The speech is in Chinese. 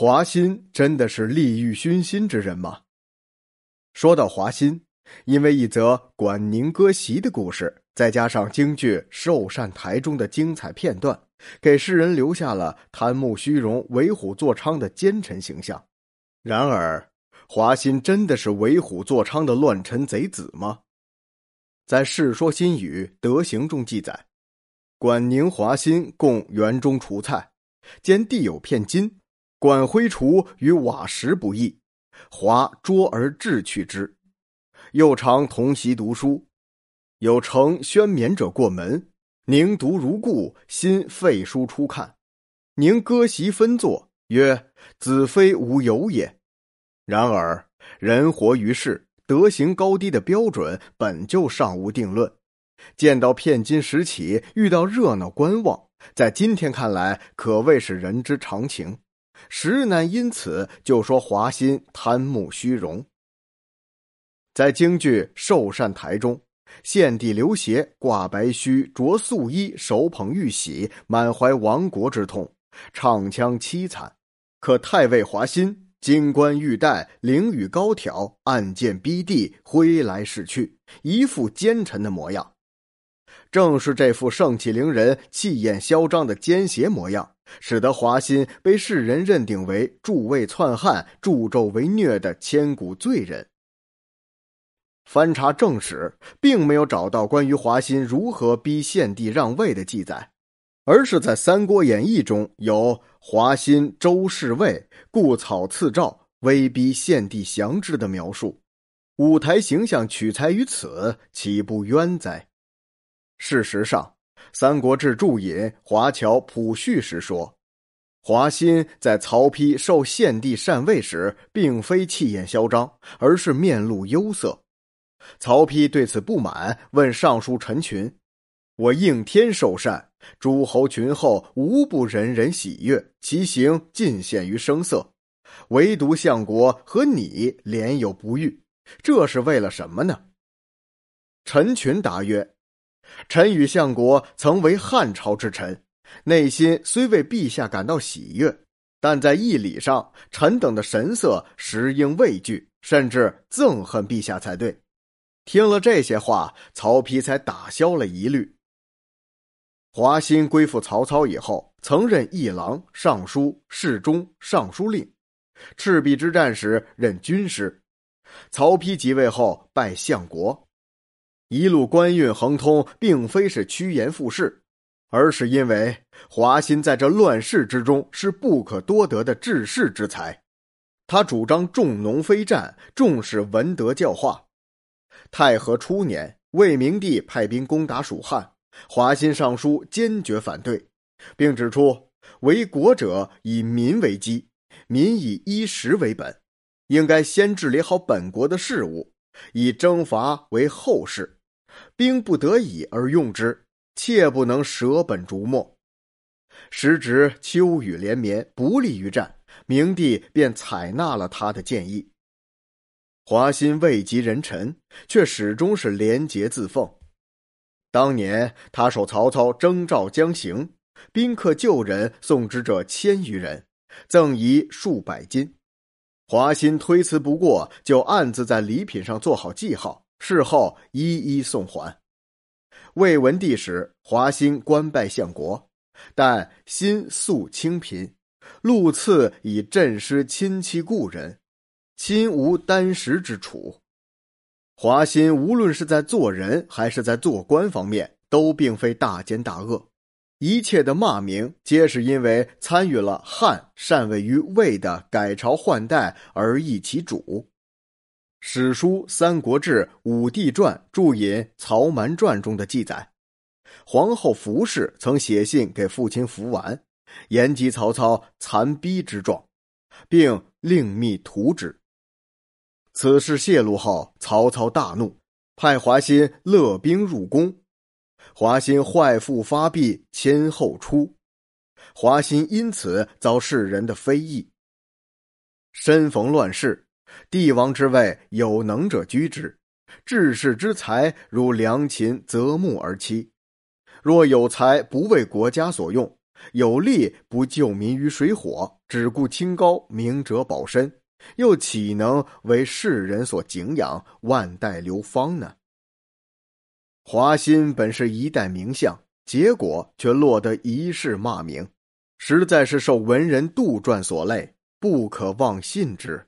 华歆真的是利欲熏心之人吗？说到华歆，因为一则管宁割席的故事，再加上京剧《寿善台》中的精彩片段，给世人留下了贪慕虚荣、为虎作伥的奸臣形象。然而，华歆真的是为虎作伥的乱臣贼子吗？在《世说新语·德行》中记载，管宁、华歆共园中除菜，见地有片金，管挥除与瓦石不易，华捉而智去之。又常同席读书，有成宣冕者过门，宁读如故，心废书出看。宁割席分坐，曰：“子非吾友也。”然而人活于世。德行高低的标准本就尚无定论，见到片金拾起，遇到热闹观望，在今天看来可谓是人之常情，实难因此就说华歆贪慕虚荣。在京剧《寿善台》中，献帝刘协挂白须，着素衣，手捧玉玺，满怀亡国之痛，唱腔凄惨，可太尉华歆。金冠玉带，翎羽高挑，暗箭逼地，挥来势去，一副奸臣的模样。正是这副盛气凌人、气焰嚣张的奸邪模样，使得华歆被世人认定为助魏篡汉、助纣为虐的千古罪人。翻查正史，并没有找到关于华歆如何逼献帝让位的记载。而是在《三国演义》中有华歆周侍卫故草赐诏，威逼献帝降之的描述，舞台形象取材于此，岂不冤哉？事实上，《三国志注引《华侨谱序》时说，华歆在曹丕受献帝禅位时，并非气焰嚣张，而是面露忧色。曹丕对此不满，问尚书陈群：“我应天受禅。”诸侯群后无不人人喜悦，其行尽显于声色，唯独相国和你连有不遇，这是为了什么呢？陈群答曰：“臣与相国曾为汉朝之臣，内心虽为陛下感到喜悦，但在义理上，臣等的神色实应畏惧，甚至憎恨陛下才对。”听了这些话，曹丕才打消了疑虑。华歆归附曹操以后，曾任议郎、尚书、侍中、尚书令。赤壁之战时任军师。曹丕即位后拜相国，一路官运亨通，并非是趋炎附势，而是因为华歆在这乱世之中是不可多得的治世之才。他主张重农非战，重视文德教化。太和初年，魏明帝派兵攻打蜀汉。华歆上书坚决反对，并指出：为国者以民为基，民以衣食为本，应该先治理好本国的事务，以征伐为后事。兵不得已而用之，切不能舍本逐末。时值秋雨连绵，不利于战，明帝便采纳了他的建议。华歆位极人臣，却始终是廉洁自奉。当年他受曹操征召将行，宾客旧人送之者千余人，赠仪数百金。华歆推辞不过，就暗自在礼品上做好记号，事后一一送还。魏文帝时，华歆官拜相国，但心素清贫，禄赐以赈失亲戚故人，亲无单食之处。华歆无论是在做人还是在做官方面，都并非大奸大恶，一切的骂名皆是因为参与了汉禅位于魏的改朝换代而易其主。史书《三国志·武帝传》注引《曹瞒传》中的记载，皇后服氏曾写信给父亲伏完，言及曹操残逼之状，并另密图之。此事泄露后，曹操大怒，派华歆勒兵入宫。华歆坏父发币，迁后出，华歆因此遭世人的非议。身逢乱世，帝王之位，有能者居之；治世之才，如良禽择木而栖。若有才不为国家所用，有力不救民于水火，只顾清高明哲保身，又岂能为世人所敬仰，万代流芳呢？华歆本是一代名相，结果却落得一世骂名，实在是受文人杜撰所累，不可妄信之。